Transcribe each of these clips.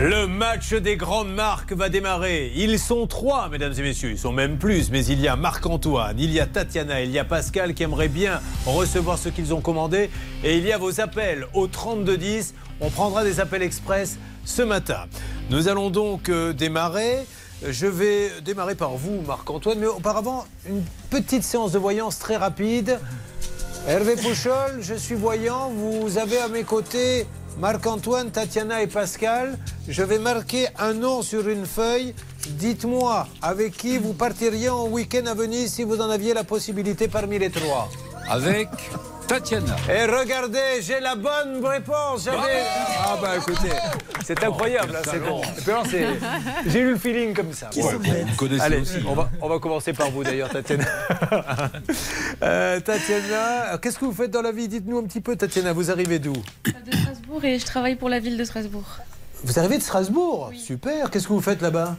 Le match des grandes marques va démarrer. Ils sont trois, mesdames et messieurs. Ils sont même plus. Mais il y a Marc-Antoine, il y a Tatiana, il y a Pascal qui aimerait bien recevoir ce qu'ils ont commandé. Et il y a vos appels au 3210. On prendra des appels express ce matin. Nous allons donc euh, démarrer. Je vais démarrer par vous, Marc-Antoine. Mais auparavant, une petite séance de voyance très rapide. Hervé Pouchol, je suis voyant. Vous avez à mes côtés Marc-Antoine, Tatiana et Pascal. Je vais marquer un nom sur une feuille. Dites-moi avec qui vous partiriez en week-end à Venise si vous en aviez la possibilité parmi les trois? Avec Tatiana. Et regardez, j'ai la bonne réponse. J'avais- Ah bah écoutez, c'est incroyable. hein, c'est bon. J'ai eu le feeling comme ça. Ouais, bon, vous me connaissez Allez, aussi. on va, on va commencer par vous d'ailleurs, Tatiana. Euh, Tatiana, qu'est-ce que vous faites dans la vie? Dites-nous un petit peu, Tatiana, vous arrivez d'où? De Strasbourg et je travaille pour la ville de Strasbourg. Vous arrivez de Strasbourg? Oui. Super, qu'est-ce que vous faites là-bas?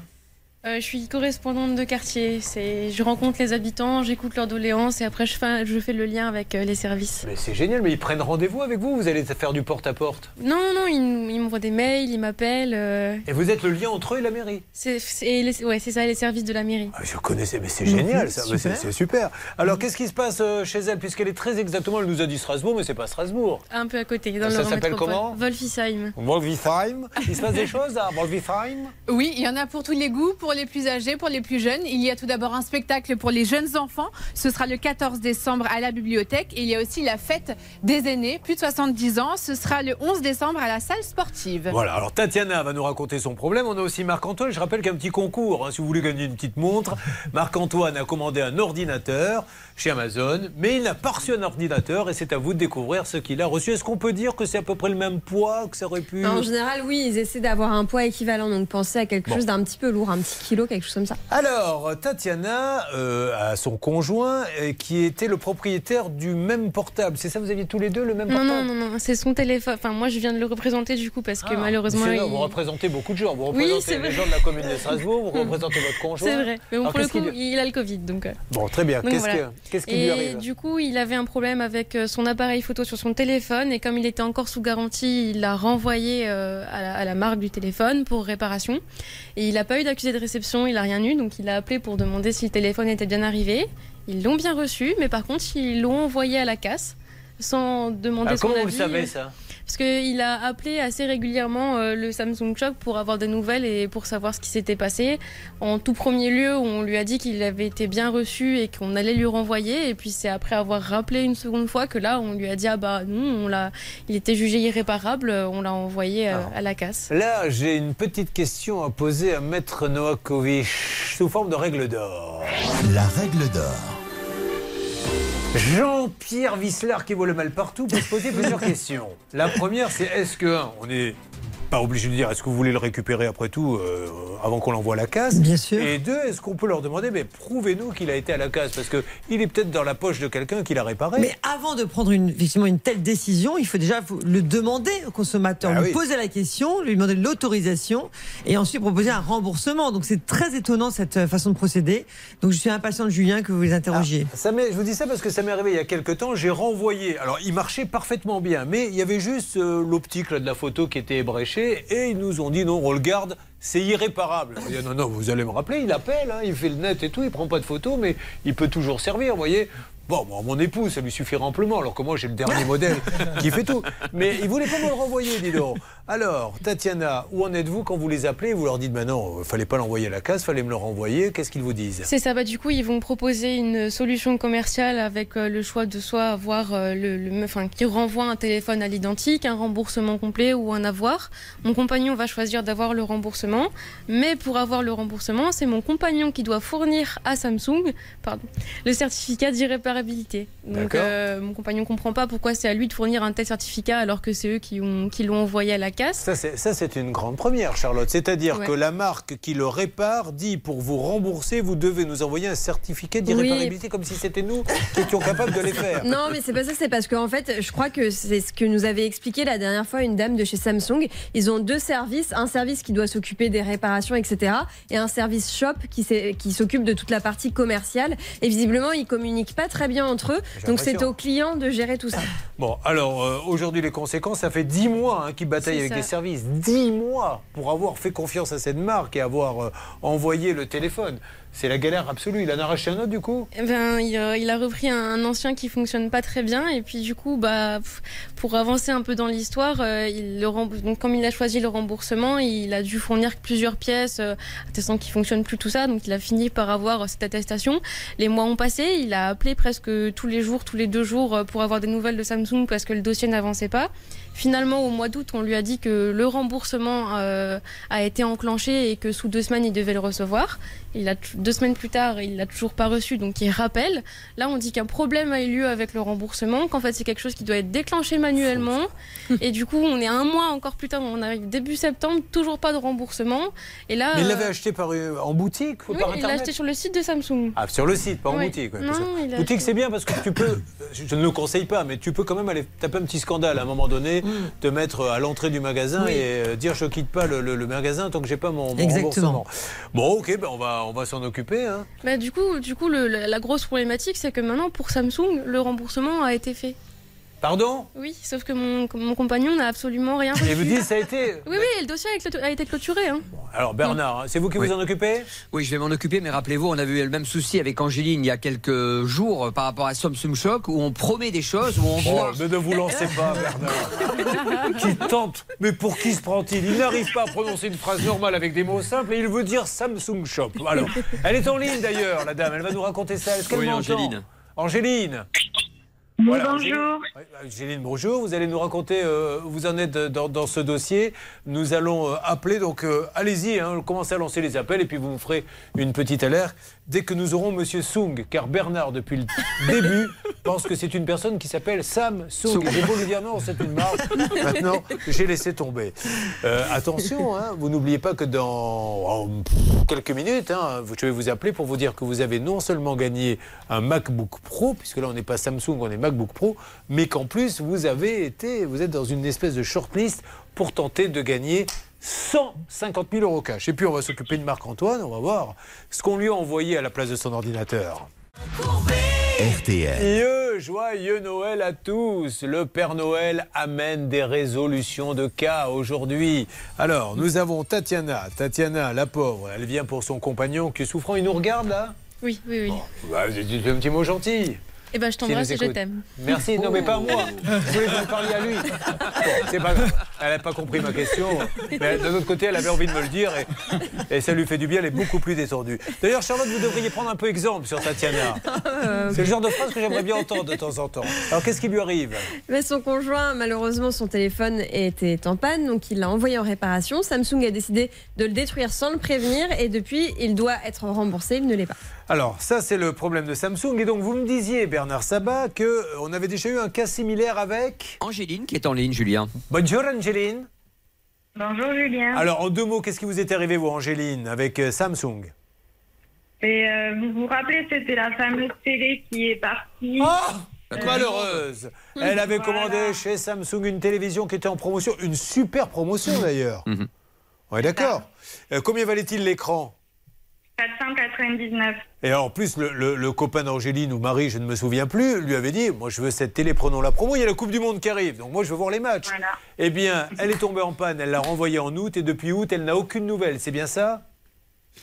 Euh, je suis correspondante de quartier. C'est, je rencontre les habitants, j'écoute leurs doléances et après je fais, je fais le lien avec euh, les services. Mais c'est génial, mais ils prennent rendez-vous avec vous Vous allez faire du porte-à-porte? Non, non, ils, ils des mails, ils m'appellent. euh, Et vous êtes le lien entre eux et la mairie c'est, c'est, les- ouais, c'est ça, les services de la mairie. Ah, Je connaissais, mais c'est génial ça, mais c'est super. c'est super. Alors qu'est-ce qui se passe euh, chez elle Puisqu'elle est très exactement, elle nous a dit Strasbourg, mais c'est pas Strasbourg. Un peu à côté, dans Ça le s'appelle métropole. comment Wolfisheim. Wolfisheim. Il se passe des choses à Wolfisheim Oui, il y en a pour tous les goûts, pour les plus âgés, pour les plus jeunes. Il y a tout d'abord un spectacle pour les jeunes enfants. Ce sera le 14 décembre à la bibliothèque. Et il y a aussi la fête des aînés, plus de 70 ans. Ce sera le 11 décembre à la salle sportive. Voilà, alors Tatiana va nous raconter son problème. On a aussi Marc-Antoine. Je rappelle qu'il petit concours. hein, si vous voulez gagner une petite montre, Marc-Antoine a commandé un ordinateur chez Amazon, mais il n'a pas reçu un ordinateur et c'est à vous de découvrir ce qu'il a reçu. Est-ce qu'on peut dire que c'est à peu près le même poids que ça aurait pu En général, oui, ils essaient d'avoir un poids équivalent. Donc pensez à quelque Bon. chose d'un petit peu lourd, un petit kilo, quelque chose comme ça. Alors, Tatiana euh, a son conjoint euh, qui était le propriétaire du même portable. C'est ça, vous aviez tous les deux le même Non, portable non, non, non, c'est son téléphone. Enfin, moi, je viens de le représenter du coup parce que Ah, malheureusement. là, il- Vous représentez beaucoup de gens. Vous représentez les vrai. gens de la commune de Strasbourg, vous représentez votre conjoint. C'est vrai. Mais bon, Alors, pour le coup, il a le Covid. Donc, euh. Bon, très bien. Qu'est-ce voilà. que- qu'est-ce qui lui Et arrive du coup, il avait un problème avec euh, son appareil photo sur son téléphone et comme il était encore sous garantie, il l'a renvoyé euh, à, la, à la marque du téléphone pour réparation. Et il n'a pas eu d'accusé de réception, il n'a rien eu, donc il a appelé pour demander si le téléphone était bien arrivé. Ils l'ont bien reçu, mais par contre, ils l'ont envoyé à la casse sans demander Ah, son Comment vous avis. le savez ça? Parce qu'il a appelé assez régulièrement euh, le Samsung Shop pour avoir des nouvelles et pour savoir ce qui s'était passé. En tout premier lieu, on lui a dit qu'il avait été bien reçu et qu'on allait lui renvoyer. Et puis c'est après avoir rappelé une seconde fois que là, on lui a dit ah bah non, on l'a, il était jugé irréparable, on l'a envoyé euh, à la casse. Là, j'ai une petite question à poser à Maître Novakovic sous forme de règle d'or. La règle d'or. Jean-Pierre Visslar qui voit le mal partout peut se poser plusieurs questions. La première, c'est est-ce que, on n'est pas obligé de dire est-ce que vous voulez le récupérer après tout euh, avant qu'on l'envoie à la casse Bien sûr. Et deux, est-ce qu'on peut leur demander mais prouvez-nous qu'il a été à la casse parce que il est peut-être dans la poche de quelqu'un qui l'a réparé. Mais avant de prendre une, effectivement une telle décision, il faut déjà le demander au consommateur, Ah lui oui. poser la question, lui demander l'autorisation et ensuite proposer un remboursement. Donc c'est très étonnant cette euh, façon de procéder. Donc je suis impatient, Julien, que vous les interrogiez. Ah, ça je vous dis ça parce que ça m'est arrivé il y a quelques temps. J'ai renvoyé. Alors, il marchait parfaitement bien, mais il y avait juste euh, l'optique de la photo qui était ébréchée et ils nous ont dit non, on le garde, c'est irréparable. Non, non, vous allez me rappeler, il appelle, hein, il fait le net et tout, il prend pas de photos, mais il peut toujours servir, vous voyez. Bon, mon épouse, ça lui suffira amplement, alors que moi, j'ai le dernier modèle qui fait tout. Mais il voulait pas me le renvoyer, dis donc. Alors, Tatiana, où en êtes-vous quand vous les appelez? Vous leur dites, ben non, il fallait pas l'envoyer à la case, fallait me le renvoyer. Qu'est-ce qu'ils vous disent? C'est ça, bah du coup ils vont proposer une solution commerciale avec euh, le choix de soit avoir euh, le, le- enfin qui renvoie un téléphone à l'identique, un remboursement complet ou un avoir. Mon compagnon va choisir d'avoir le remboursement, mais pour avoir le remboursement, c'est mon compagnon qui doit fournir à Samsung, pardon, le certificat d'irréparabilité. Donc euh, mon compagnon comprend pas pourquoi c'est à lui de fournir un tel certificat alors que c'est eux qui ont qui l'ont envoyé à la casse. Ça, c'est, une grande première, Charlotte. C'est-à-dire Ouais. que la marque qui le répare dit pour vous rembourser, vous devez nous envoyer un certificat d'irréparabilité comme si c'était nous qui étions capables de les faire. Non, mais c'est pas ça, c'est parce qu'en fait, je crois que c'est ce que nous avait expliqué la dernière fois une dame de chez Samsung. Ils ont deux services, un service qui doit s'occuper des réparations, etc., et un service shop qui s'occupe de toute la partie commerciale. Et visiblement, ils communiquent pas très bien entre eux. Donc c'est aux clients de gérer tout ça. Bon, alors euh, aujourd'hui, les conséquences, ça fait 10 mois hein, qu'ils bataillent avec ça. les services. 10 mois pour avoir fait confiance à cette marque et avoir euh, envoyé le téléphone. C'est la galère absolue. Il en a racheté un autre du coup Eh ben, il, a- il a repris un, ancien qui fonctionne pas très bien et puis du coup, bah, pour avancer un peu dans l'histoire, euh, donc comme il a choisi le remboursement, il a dû fournir plusieurs pièces euh, attestant qu'il fonctionne plus tout ça, donc il a fini par avoir cette attestation. Les mois ont passé, il a appelé presque tous les jours, tous les deux jours euh, pour avoir des nouvelles de Samsung parce que le dossier n'avançait pas. Finalement, au mois d'août, on lui a dit que le remboursement euh, a été enclenché et que sous deux semaines, il devait le recevoir. Il a deux semaines plus tard, il l'a toujours pas reçu, donc il rappelle. Là, on dit qu'un problème a eu lieu avec le remboursement, qu'en fait c'est quelque chose qui doit être déclenché manuellement. et du coup, on est un mois encore plus tard, on arrive début septembre, toujours pas de remboursement. Et là, Mais il euh, l'avait acheté par, euh, en boutique ou oui, par il l'a Internet acheté sur le site de Samsung. Ah, sur le site, pas en Oui. boutique. ouais, Non, boutique, c'est bien parce que tu peux, je ne le conseille pas, mais tu peux quand même aller taper un petit scandale à un moment donné, te mettre à l'entrée du magasin. Oui. et euh, dire je quitte pas le, le- le magasin tant que j'ai pas mon, mon Exactement. remboursement. Bon, ok, ben on va, on va s'en occuper. hein. Bah, du coup, du coup le- la, la grosse problématique, c'est que maintenant, pour Samsung, le remboursement a été fait. Pardon Oui, sauf que mon, mon compagnon n'a absolument rien reçu. Et vous dites ça a été. Oui, oui, le dossier a été clôturé. Hein. Alors Bernard, c'est vous qui Oui. vous en occupez Oui, je vais m'en occuper, mais rappelez-vous, on avait eu le même souci avec Angéline il y a quelques jours euh, par rapport à Samsung Shock, où on promet des choses, où on Oh, mais ne vous lancez pas, Bernard. qui tente Mais pour qui se prend-il Il n'arrive pas à prononcer une phrase normale avec des mots simples et il veut dire Samsung Shop. Alors, elle est en ligne d'ailleurs, la dame. Elle va nous raconter ça. Est-ce qu'elle Oui, m'entend Angéline. Angéline. Voilà, Angéline. Oui, Angéline, bonjour. Vous allez nous raconter, euh, vous en êtes dans, dans ce dossier. Nous allons euh, appeler, donc euh, allez-y, hein, commencez à lancer les appels et puis vous me ferez une petite alerte dès que nous aurons Monsieur Sung, car Bernard, depuis le début, pense que c'est une personne qui s'appelle Sam Sung. J'ai beau lui dire non, c'est une marque. Maintenant, j'ai laissé tomber. Euh, attention, hein, vous n'oubliez pas que dans oh, quelques minutes, hein, je vais vous appeler pour vous dire que vous avez non seulement gagné un MacBook Pro, puisque là on n'est pas Samsung, on est MacBook Pro, mais qu'en plus vous avez été, vous êtes dans une espèce de shortlist pour tenter de gagner 150 000 euros cash. Et puis on va s'occuper de Marc-Antoine, on va voir ce qu'on lui a envoyé à la place de son ordinateur. RTL. Joyeux, joyeux Noël à tous. Le Père Noël amène des résolutions de cas aujourd'hui. Alors, nous avons Tatiana. Tatiana, la pauvre, elle vient pour son compagnon qui est souffrant. Il nous regarde là? Oui, oui, oui. bah, Dites un petit mot gentil. Et ben, je t'embrasse et je t'aime. Merci, non mais pas moi. Je voulais que vous parliez à lui. Bon, c'est pas grave. Elle n'a pas compris ma question. Mais d'un autre côté, elle avait envie de me le dire et, et ça lui fait du bien. Elle est beaucoup plus détendue. D'ailleurs, Charlotte, vous devriez prendre un peu exemple sur Tatiana. C'est le genre de phrase que j'aimerais bien entendre de temps en temps. Alors, qu'est-ce qui lui arrive? Mais son conjoint, malheureusement, son téléphone était en panne, donc il l'a envoyé en réparation. Samsung a décidé de le détruire sans le prévenir et depuis, il doit être remboursé. Il ne l'est pas. Alors, ça, c'est le problème de Samsung. Et donc, vous me disiez, Bernard Sabat, qu'on avait déjà eu un cas similaire avec. Angéline qui est en ligne, Julien. Bonjour, Angéline. Bonjour Julien. Alors, en deux mots, qu'est-ce qui vous est arrivé, vous, Angéline, avec euh, Samsung? Et euh, vous vous rappelez, c'était la fameuse télé qui est partie. Ah Euh, Malheureuse. Elle avait Voilà. commandé chez Samsung une télévision qui était en promotion, une super promotion d'ailleurs. Mhm. Ouais, d'accord. Euh, combien valait-il l'écran? 499. Et en plus, le, le- le copain d'Angéline ou Marie, je ne me souviens plus, lui avait dit Moi, je veux cette télé, prenons la promo. Il y a la Coupe du Monde qui arrive, donc moi, je veux voir les matchs. Voilà. Eh bien, elle est tombée en panne, elle l'a renvoyée en août, et depuis août, elle n'a aucune nouvelle. C'est bien ça?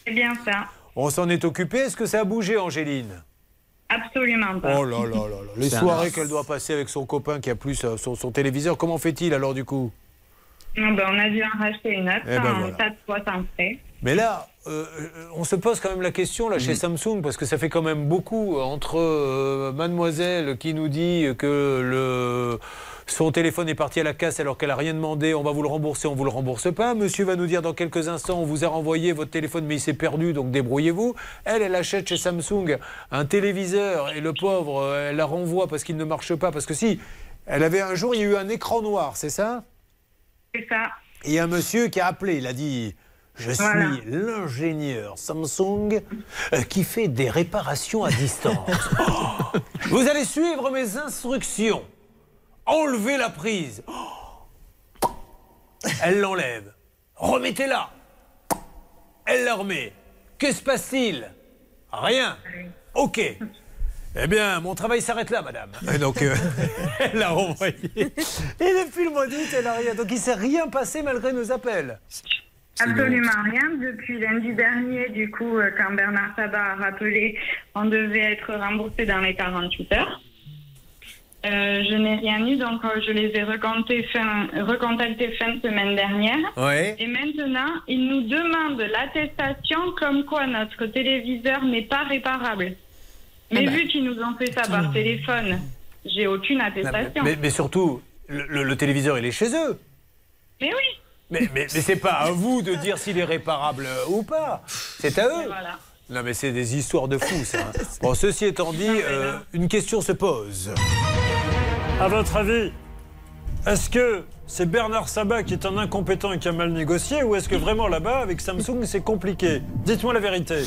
C'est bien ça. On s'en est occupé. Est-ce que ça a bougé, Angéline? Absolument pas. Oh là là là là. Les soirées qu'elle doit passer avec son copain qui a plus euh, son, son téléviseur, comment fait-il alors du coup? Non, ben, on a dû en racheter une autre, Eh ben en voilà. tas de fois sans frais. Mais là, euh, euh, on se pose quand même la question là chez Samsung parce que ça fait quand même beaucoup entre euh, Mademoiselle qui nous dit que le son téléphone est parti à la casse alors qu'elle a rien demandé, on va vous le rembourser, on vous le rembourse pas. Monsieur va nous dire dans quelques instants, on vous a renvoyé votre téléphone mais il s'est perdu donc débrouillez-vous. Elle, elle achète chez Samsung un téléviseur et le pauvre, elle la renvoie parce qu'il ne marche pas parce que si elle avait un jour, il y a eu un écran noir, c'est ça? C'est ça. il y a un monsieur qui a appelé, il a dit Je suis Voilà. l'ingénieur Samsung euh, qui fait des réparations à distance. Oh Vous allez suivre mes instructions. Enlevez la prise. Oh Elle l'enlève. Remettez-la. Elle la remet. Que se passe-t-il? Rien. Ok. Eh bien, mon travail s'arrête là, madame. Et donc, euh, elle l'a renvoyé. Et depuis le mois d'août, elle n'a rien. Donc, il ne s'est rien passé malgré nos appels. Absolument rien. Depuis lundi dernier, du coup, euh, quand Bernard Sabat a rappelé, on devait être remboursé dans les 48 heures. Euh, je n'ai rien eu, donc euh, je les ai recontactés fin, recontactés fin de semaine dernière. Ouais. Et maintenant, ils nous demandent l'attestation comme quoi notre téléviseur n'est pas réparable. Mais Ah bah. vu qu'ils nous ont fait ça par téléphone, j'ai aucune attestation. Mais, mais surtout, le, le- le téléviseur, il est chez eux. Mais oui, Mais, mais, mais c'est pas à vous de dire s'il est réparable euh, ou pas. C'est à eux. voilà. Non, mais c'est des histoires de fous, ça. Bon, ceci étant dit, euh, une question se pose. À votre avis, est-ce que c'est Bernard Sabat qui est un incompétent et qui a mal négocié ou est-ce que vraiment là-bas, avec Samsung, c'est compliqué? Dites-moi la vérité.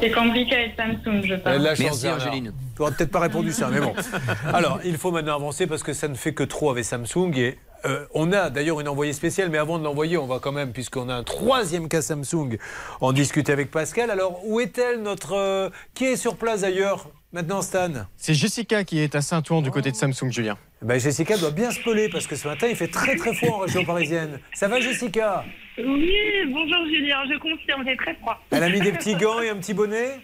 C'est compliqué avec Samsung, je pense. la chance, Merci, Bernard. Angeline. Tu n'auras peut-être pas répondu ça, mais bon. Alors, il faut maintenant avancer parce que ça ne fait que trop avec Samsung. Et euh, on a d'ailleurs une envoyée spéciale, mais avant de l'envoyer, on va quand même, puisqu'on a un troisième cas Samsung, en discuter avec Pascal. Alors, où est-elle, notre. euh, qui est sur place d'ailleurs Maintenant, Stan? C'est Jessica qui est à Saint-Ouen du côté de Samsung, Julien. ben, Jessica doit bien se peler parce que ce matin, il fait très très froid en région parisienne. Ça va, Jessica? Oui, bonjour Julien, je confirme, j'ai très froid. Elle a mis des petits gants et un petit bonnet?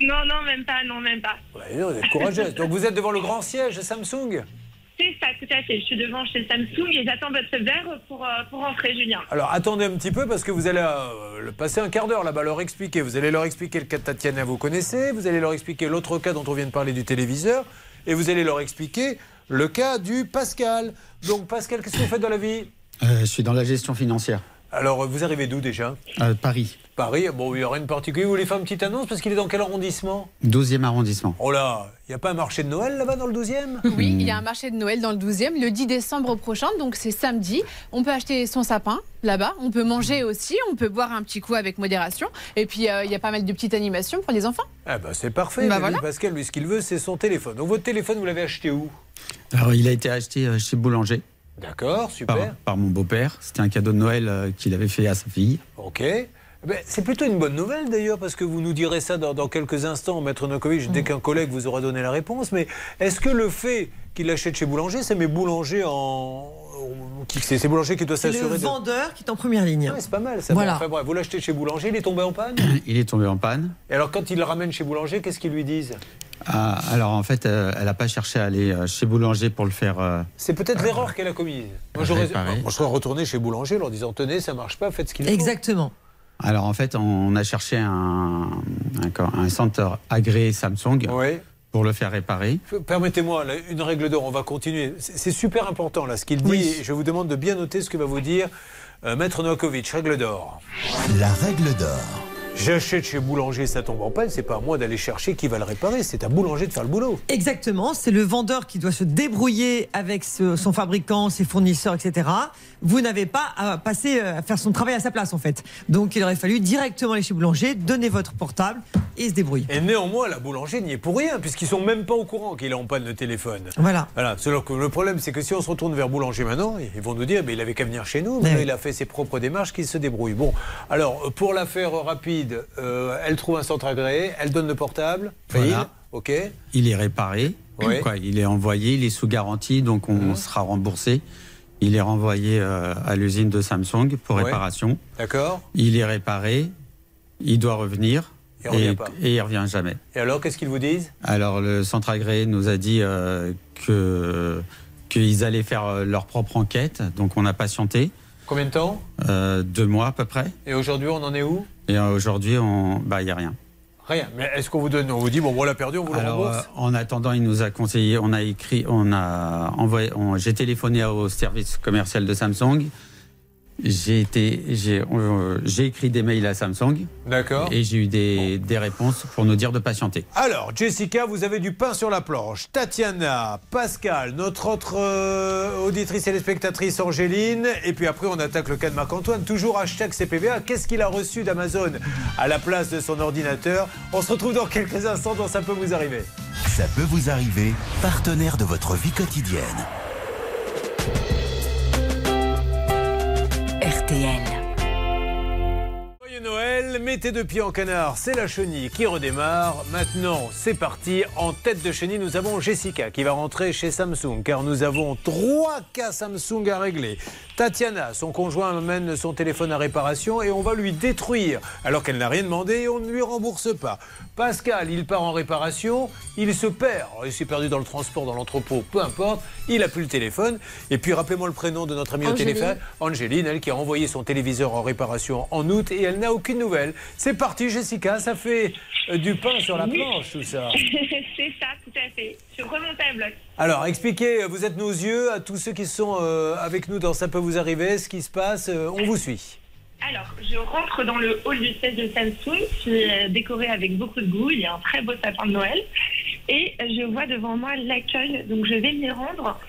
Non, non, même pas, non, même pas. Ouais, non, Vous êtes courageuse. Donc, vous êtes devant le grand siège de Samsung? C'est ça, tout à fait. Je suis devant chez Samsung et j'attends votre verre pour, euh, pour rentrer, Julien. Alors attendez un petit peu parce que vous allez euh, passer un quart d'heure là-bas, leur expliquer. Vous allez leur expliquer le cas de Tatiana, vous connaissez. Vous allez leur expliquer l'autre cas dont on vient de parler du téléviseur. Et vous allez leur expliquer le cas du Pascal. Donc Pascal, qu'est-ce que vous faites dans la vie? Euh, je suis dans la gestion financière. Alors vous arrivez d'où déjà Euh, Paris, Paris. Bon, il n'y a rien de particulier. Vous voulez faire une petite annonce parce qu'il est dans quel arrondissement 12e arrondissement. Oh là, il n'y a pas un marché de Noël là-bas dans le 12e Oui, il y a un marché de Noël dans le 12e le 10 décembre prochain, donc c'est samedi. On peut acheter son sapin là-bas, on peut manger aussi, on peut boire un petit coup avec modération. Et puis euh, il y a pas mal de petites animations pour les enfants. Ah bah c'est parfait. Bah. Pascal, lui, ce qu'il veut, c'est son téléphone. Donc votre téléphone, vous l'avez acheté où? Alors, il a été acheté euh, chez Boulanger D'accord, super. par, par mon beau-père. C'était un cadeau de Noël euh, qu'il avait fait à sa fille. Ok. Ben, c'est plutôt une bonne nouvelle d'ailleurs, parce que vous nous direz ça dans, dans quelques instants, Maître Nokovic, dès qu'un collègue vous aura donné la réponse. Mais est-ce que le fait qu'il l'achète chez Boulanger, c'est mes boulangers en. qui- C'est Boulanger qui doit C'est le s'assurer de. vendeur qui est en première ligne. Ouais, c'est pas mal ça. Voilà. Enfin, bref, vous l'achetez chez Boulanger, il est tombé en panne. Il est tombé en panne. Et alors quand il le ramène chez Boulanger, qu'est-ce qu'ils lui disent? Ah, alors, en fait, euh, elle n'a pas cherché à aller euh, chez Boulanger pour le faire. euh, C'est peut-être l'erreur qu'elle a commise. Moi, j'aurais- Réparer. moi, je serais retourné chez Boulanger en leur disant tenez, ça marche pas, faites ce qu'il faut. Exactement. Alors, en fait, on a cherché un, un, un centre agréé Samsung Oui. pour le faire réparer. Permettez-moi, là, une règle d'or, on va continuer. C'est c'est super important là ce qu'il dit. Oui. Je vous demande de bien noter ce que va vous dire euh, Maître Novakovic. Règle d'or. La règle d'or. J'achète chez Boulanger, ça tombe en panne, c'est pas à moi d'aller chercher qui va le réparer, c'est à Boulanger de faire le boulot. Exactement, c'est le vendeur qui doit se débrouiller avec ce- son fabricant, ses fournisseurs, etc. Vous n'avez pas à passer euh, à faire son travail à sa place en fait. Donc il aurait fallu directement aller chez Boulanger, donner votre portable et se débrouiller. Et néanmoins, la Boulanger n'y est pour rien, puisqu'ils sont même pas au courant qu'il est en panne de téléphone. Voilà. Voilà. Le problème, c'est que si on se retourne vers Boulanger maintenant, ils vont nous dire, mais il avait qu'à venir chez nous, mais Ouais. là, il a fait ses propres démarches, qu'il se débrouille. Bon, alors, pour l'affaire rapide, euh, elle trouve un centre agréé, elle donne le portable, Voilà. ok. Il est réparé. Oui. Quoi, il est envoyé, il est sous garantie, donc on Mhm. sera remboursé. Il est renvoyé euh, à l'usine de Samsung pour réparation. D'accord Il est réparé, il doit revenir. Il revient et, pas. et il revient jamais. Et alors, qu'est-ce qu'ils vous disent? Alors le centre agréé nous a dit euh, que qu'ils allaient faire leur propre enquête, donc on a patienté Combien de temps? Euh, deux mois à peu près. Et aujourd'hui, on en est où? Et euh, aujourd'hui, on, bah il y a rien. Rien. Mais est-ce qu'on vous donne, on vous dit, bon, on l'a perdu, on vous le Alors, rembourse euh, en attendant, il nous a conseillé, on a écrit, on a envoyé, on- j'ai téléphoné au service commercial de Samsung. J'ai été, j'ai, euh, j'ai écrit des mails à Samsung D'accord. et j'ai eu des, des réponses pour nous dire de patienter. Alors, Jessica, vous avez du pain sur la planche. Tatiana, Pascal, notre autre euh, auditrice et spectatrice Angéline. Et puis après, on attaque le cas de Marc-Antoine. Toujours hashtag CPVA. Qu'est-ce qu'il a reçu d'Amazon à la place de son ordinateur? On se retrouve dans quelques instants dans Ça peut vous arriver. Ça peut vous arriver, partenaire de votre vie quotidienne. RTL. Noël, mettez deux pieds en canard, c'est la chenille qui redémarre. Maintenant, c'est parti. En tête de chenille, nous avons Jessica qui va rentrer chez Samsung car nous avons trois cas Samsung à régler. Tatiana, son conjoint amène son téléphone à réparation et on va lui détruire alors qu'elle n'a rien demandé et on ne lui rembourse pas. Pascal, il part en réparation, il se perd. Il s'est perdu dans le transport, dans l'entrepôt, peu importe. Il a plus le téléphone. Et puis rappelez-moi le prénom de notre amie au Angéline. téléphone. Angéline, elle qui a renvoyé son téléviseur en réparation en août et elle n'a aucune nouvelle. C'est parti, Jessica, ça fait euh, du pain sur la planche, tout ça. c'est ça, tout à fait. Je remonte à bloc. Alors, expliquez, vous êtes nos yeux à tous ceux qui sont euh, avec nous dans Ça peut vous arriver, ce qui se passe, euh, on vous suit. Alors, je rentre dans le hall du siège de Samsung, qui est décoré avec beaucoup de goût. Il y a un très beau sapin de Noël. Et je vois devant moi l'accueil. Donc, je vais m'y rendre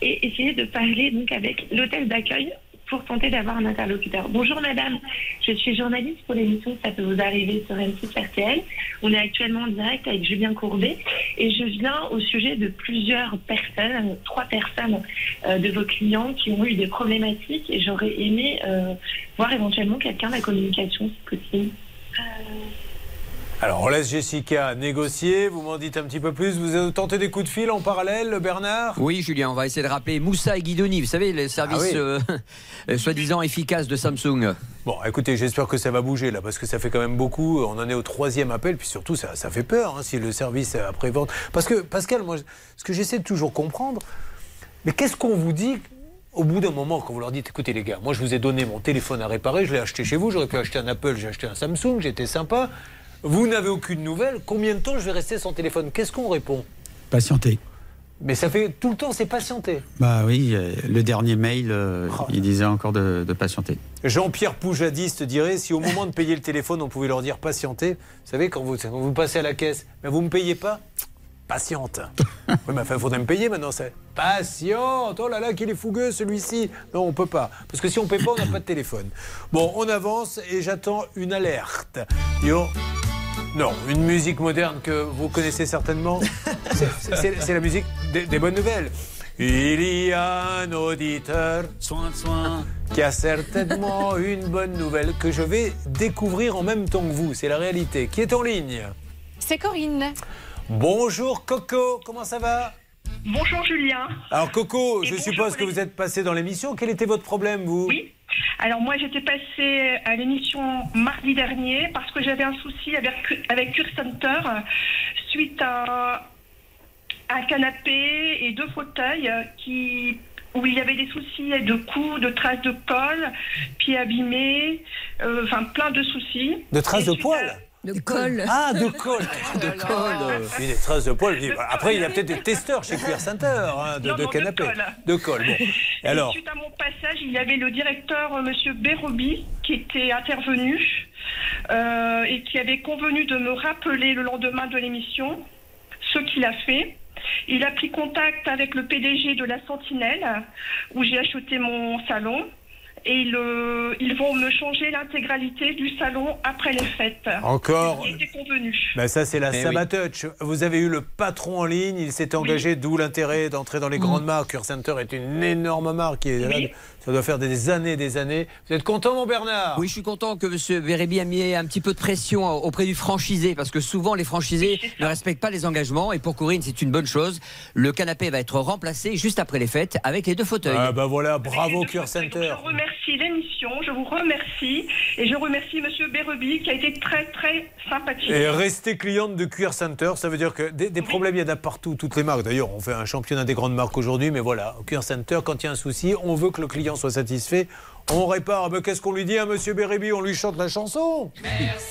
et essayer de parler donc avec l'hôtel d'accueil pour tenter d'avoir un interlocuteur. Bonjour madame, je suis journaliste pour l'émission Ça peut vous arriver sur M6 RTL. On est actuellement en direct avec Julien Courbet et je viens au sujet de plusieurs personnes, trois personnes euh, de vos clients qui ont eu des problématiques et j'aurais aimé euh, voir éventuellement quelqu'un de la communication si possible. Alors, on laisse Jessica négocier, vous m'en dites un petit peu plus. Vous avez tenté des coups de fil en parallèle, Bernard? Oui, Julien, on va essayer de rappeler Moussa et Guidoni, vous savez, les services Ah oui. euh, euh, soi-disant efficaces de Samsung. Bon, écoutez, j'espère que ça va bouger là, parce que ça fait quand même beaucoup. On en est au troisième appel, puis surtout, ça, ça fait peur hein, si le service après-vente. Parce que, Pascal, moi, ce que j'essaie de toujours comprendre, mais qu'est-ce qu'on vous dit au bout d'un moment quand vous leur dites écoutez les gars, moi je vous ai donné mon téléphone à réparer, je l'ai acheté chez vous, j'aurais pu acheter un Apple, j'ai acheté un Samsung, j'étais sympa. Vous n'avez aucune nouvelle, combien de temps je vais rester sans téléphone? Qu'est-ce qu'on répond? Patienter. Mais ça fait tout le temps, c'est patienter. Bah oui, euh, le dernier mail, euh, il disait encore de, de patienter. Jean-Pierre Poujadiste dirait si au moment de payer le téléphone, on pouvait leur dire patienter. Vous savez, quand vous, quand vous passez à la caisse, mais vous ne me payez pas? Patiente. oui, mais enfin, il faudrait me payer maintenant. C'est patiente. Oh là là, qu'il est fougueux celui-ci. Non, on peut pas. Parce que si on ne paye pas, on n'a pas de téléphone. Bon, on avance et j'attends une alerte. Yo. Non, une musique moderne que vous connaissez certainement. C'est la musique des, des bonnes nouvelles. Il y a un auditeur Soin, soin. qui a certainement une bonne nouvelle que je vais découvrir en même temps que vous. C'est la réalité. Qui est en ligne? C'est Corinne. Bonjour Coco, comment ça va? Bonjour Julien. Alors Coco, Et je suppose que les- vous êtes passé dans l'émission. Quel était votre problème, vous? Oui. Alors moi j'étais passée à l'émission mardi dernier parce que j'avais un souci avec, avec Cure Center euh, suite à un canapé et deux fauteuils euh, qui où il y avait des soucis de coups, de traces de colle, pieds abîmés, euh, enfin plein de soucis. De traces de poils De colle. Ah, de colle De colle Oui, des traces de poils. Après, il y a peut-être des testeurs chez Cuir Center hein, de, Non, de non, canapé. De colle, bon. Et alors suite à mon passage, il y avait le directeur, euh, Monsieur Bérobi, qui était intervenu euh, et qui avait convenu de me rappeler le lendemain de l'émission ce qu'il a fait. Il a pris contact avec le PDG de la Sentinelle, où j'ai acheté mon salon. Et ils, euh, ils vont me changer l'intégralité du salon après les fêtes. Encore convenu. Ben ça, c'est la Eh oui. Sabatouch. Vous avez eu le patron en ligne, il s'est engagé, d'où l'intérêt d'entrer dans les grandes marques. Cure Center est une énorme marque qui est là. Oui. Ça doit faire des années, des années. Vous êtes content, mon Bernard Oui, je suis content que M. Bérébi a mis un petit peu de pression auprès du franchisé, parce que souvent les franchisés ne respectent pas les engagements, et pour Corinne, c'est une bonne chose. Le canapé va être remplacé juste après les fêtes avec les deux fauteuils. Ah ben voilà, bravo Cure Center. Je remercie l'émission, je vous remercie et je remercie Monsieur Bérebi qui a été très très sympathique. Et restez cliente de Cuir Center, ça veut dire que des, des problèmes, il y en a partout, toutes les marques. D'ailleurs, on fait un championnat des grandes marques aujourd'hui, mais voilà, Cuir Center, quand il y a un souci, on veut que le client soit satisfait. On répare. Ben, Qu'est-ce qu'on lui dit à Monsieur Bérébi? On lui chante la chanson.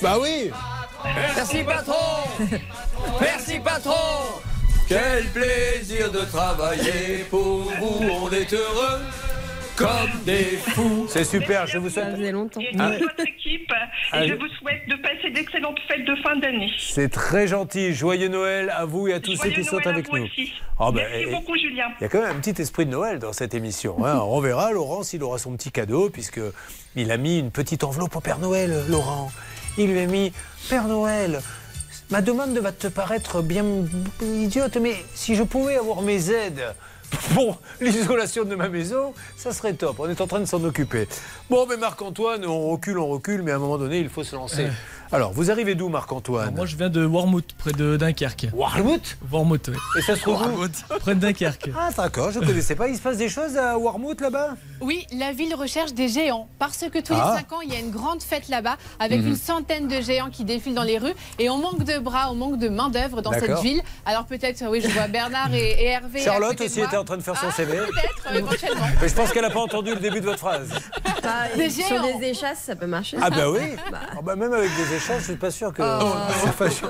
Bah oui. Merci patron. Merci patron. Quel plaisir de travailler pour vous, on est heureux comme des fous. C'est super, je vous Ça souhaite. faisait longtemps. Et toute votre équipe, Ah. et je vous souhaite de passer d'excellentes fêtes de fin d'année. C'est très gentil. Joyeux Noël à vous et à tous ceux qui sont Noël avec nous. aussi. Ah ben, Merci et- beaucoup Julien. Il y a quand même un petit esprit de Noël dans cette émission. hein. On verra, Laurent, s'il aura son petit cadeau, puisque il a mis une petite enveloppe au Père Noël, Laurent. Il lui a mis Père Noël. Ma demande va te paraître bien idiote, mais si je pouvais avoir mes aides Bon, l'isolation de ma maison, ça serait top. On est en train de s'en occuper. Bon, mais Marc-Antoine, on recule, on recule, mais à un moment donné, il faut se lancer. Alors, vous arrivez d'où, Marc-Antoine Moi, je viens de Warmouth, près de Dunkerque. Warmouth Warmouth, oui. Et ça se trouve où Près de Dunkerque. Ah, d'accord, je ne connaissais pas. Il se passe des choses à Warmouth là-bas? Oui, la ville recherche des géants parce que tous Ah. les 5 ans, il y a une grande fête là-bas avec Mhm. une centaine de géants qui défilent dans les rues et on manque de bras, on manque de main-d'œuvre dans cette ville. Alors peut-être, oui, je vois Bernard et, et Hervé. à Charlotte aussi moi. était en train de faire son CV. Peut-être, euh, éventuellement. Mais je pense qu'elle n'a pas entendu le début de votre phrase. Bah, Des sur géants. des échasses, ça peut marcher. Ah bah oui Ah bah Même avec des échanges, je suis pas sûr que Oh. fashion.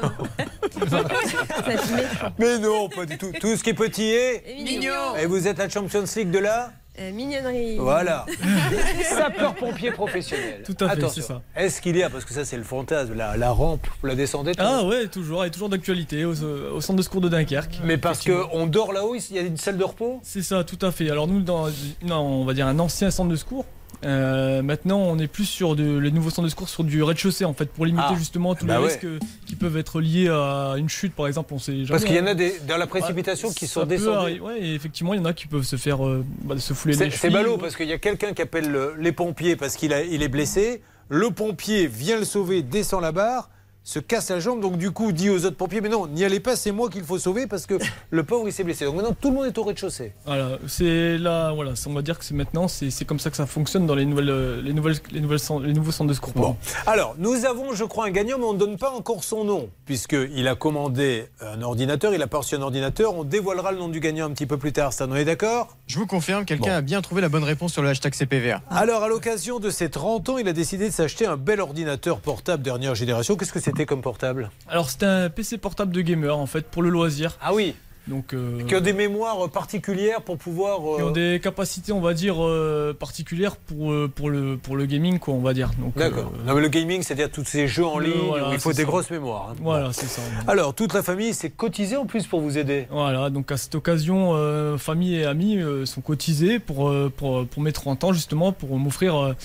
Mais non, pas du tout. Tout ce qui est petit est... Mignon. Et vous êtes la Champions League de là Euh, mignonnerie. Voilà. Sapeur-pompier professionnel. Tout à fait, Attention. c'est ça. Est-ce qu'il y a, parce que ça c'est le fantasme, la, la rampe, vous la descendez tout Ah ouais, toujours, elle est toujours d'actualité au, au centre de secours de Dunkerque. Mais parce qu'on dort là-haut, il y a une salle de repos? C'est ça, tout à fait. Alors nous, dans non, on va dire un ancien centre de secours. Euh, maintenant, on est plus sur de, les nouveaux centres de secours sur du rez-de-chaussée en fait, pour limiter Ah, justement tous bah les ouais. risques euh, qui peuvent être liés à une chute, par exemple. On sait jamais. Parce qu'il y en a hein. des, dans la précipitation qui sont descendus. Ouais, et effectivement, il y en a qui peuvent se faire euh, bah, se fouler les c'est ballot parce qu'il y a quelqu'un qui appelle le- les pompiers parce qu'il il est blessé. Le pompier vient le sauver, descend la barre, se casse la jambe. Donc du coup, dit aux autres pompiers, mais non, n'y allez pas, c'est moi qu'il faut sauver parce que le pauvre il s'est blessé. Donc maintenant, tout le monde est au rez-de-chaussée. Voilà, c'est là, voilà, on va dire que c'est maintenant, c'est c'est comme ça que ça fonctionne dans les nouvelles, euh, les nouvelles, les nouvelles, les nouveaux centres de secours. Bon. Alors, nous avons, je crois, un gagnant, mais on ne donne pas encore son nom, puisqu'il a commandé un ordinateur, il a pas reçu un ordinateur. On dévoilera le nom du gagnant un petit peu plus tard, ça, on est d'accord? Je vous confirme, quelqu'un a bien trouvé la bonne réponse sur le hashtag CPVA. Alors, à l'occasion de ses 30 ans, il a décidé de s'acheter un bel ordinateur portable dernière génération. Qu'est-ce que c'était comme portable Alors c'était un PC portable de gamer en fait pour le loisir. Ah oui. Donc euh, Qui a des mémoires particulières pour pouvoir. euh, qui ont des capacités, on va dire, euh, particulières pour, pour, le, pour le gaming, quoi, on va dire. D'accord. Non, mais le gaming, c'est-à-dire tous ces jeux en ligne voilà, où il faut des ça. grosses mémoires. hein. Voilà, c'est ça. Alors, toute la famille s'est cotisée en plus pour vous aider. Voilà, donc à cette occasion, famille et amis sont cotisés pour, pour, pour mes 30 ans, justement, pour m'offrir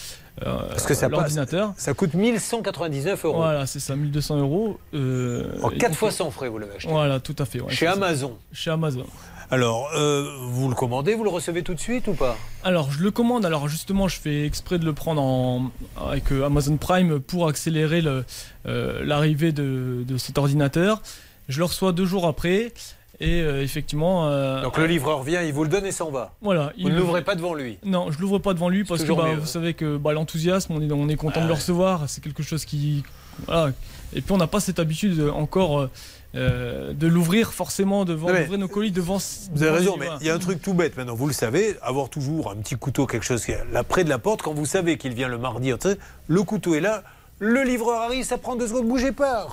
Parce que ça l'ordinateur. Ça coûte 1199 euros. Voilà, c'est ça, 1200 euros. euh, En et 4 donc, fois sans frais, vous l'avez acheté. Voilà, tout à fait. ouais, Chez ça. Amazon. Chez Amazon. Alors, euh, vous le commandez, vous le recevez tout de suite ou pas? Alors, je le commande. Alors, justement, je fais exprès de le prendre en, avec euh, Amazon Prime pour accélérer le, euh, l'arrivée de, de cet ordinateur. Je le reçois deux jours après. Et euh, effectivement. euh, Donc le livreur vient, il vous le donne et s'en va. Voilà. Vous ne l'ouvrez pas devant lui. Non, je l'ouvre pas devant lui parce que bah, vous hein. savez que bah, l'enthousiasme, on est, on est content Ah de le ouais. recevoir. C'est quelque chose qui. Voilà. Et puis on n'a pas cette habitude euh, encore euh, euh, de l'ouvrir forcément devant, d'ouvrir nos colis devant. Vous avez raison, mais il y a un truc tout bête maintenant, vous le savez, avoir toujours un petit couteau, quelque chose qui est là près de la porte, quand vous savez qu'il vient le mardi, le couteau est là, le livreur arrive, ça prend deux secondes, bougez pas.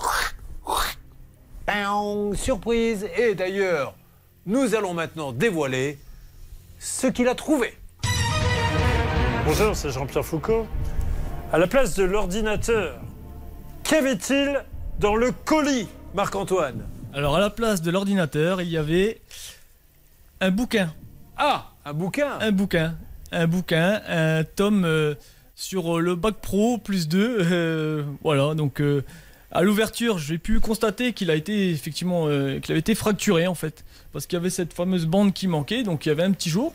Surprise Et d'ailleurs, nous allons maintenant dévoiler ce qu'il a trouvé. Bonjour, c'est Jean-Pierre Foucault. À la place de l'ordinateur, qu'avait-il dans le colis, Marc-Antoine? Alors à la place de l'ordinateur, il y avait un bouquin. Ah, un bouquin Un bouquin. Un bouquin, un tome euh, sur euh, le bac pro plus 2. voilà, donc euh, à l'ouverture, j'ai pu constater qu'il a été effectivement euh, qu'il avait été fracturé en fait. Parce qu'il y avait cette fameuse bande qui manquait, donc il y avait un petit jour.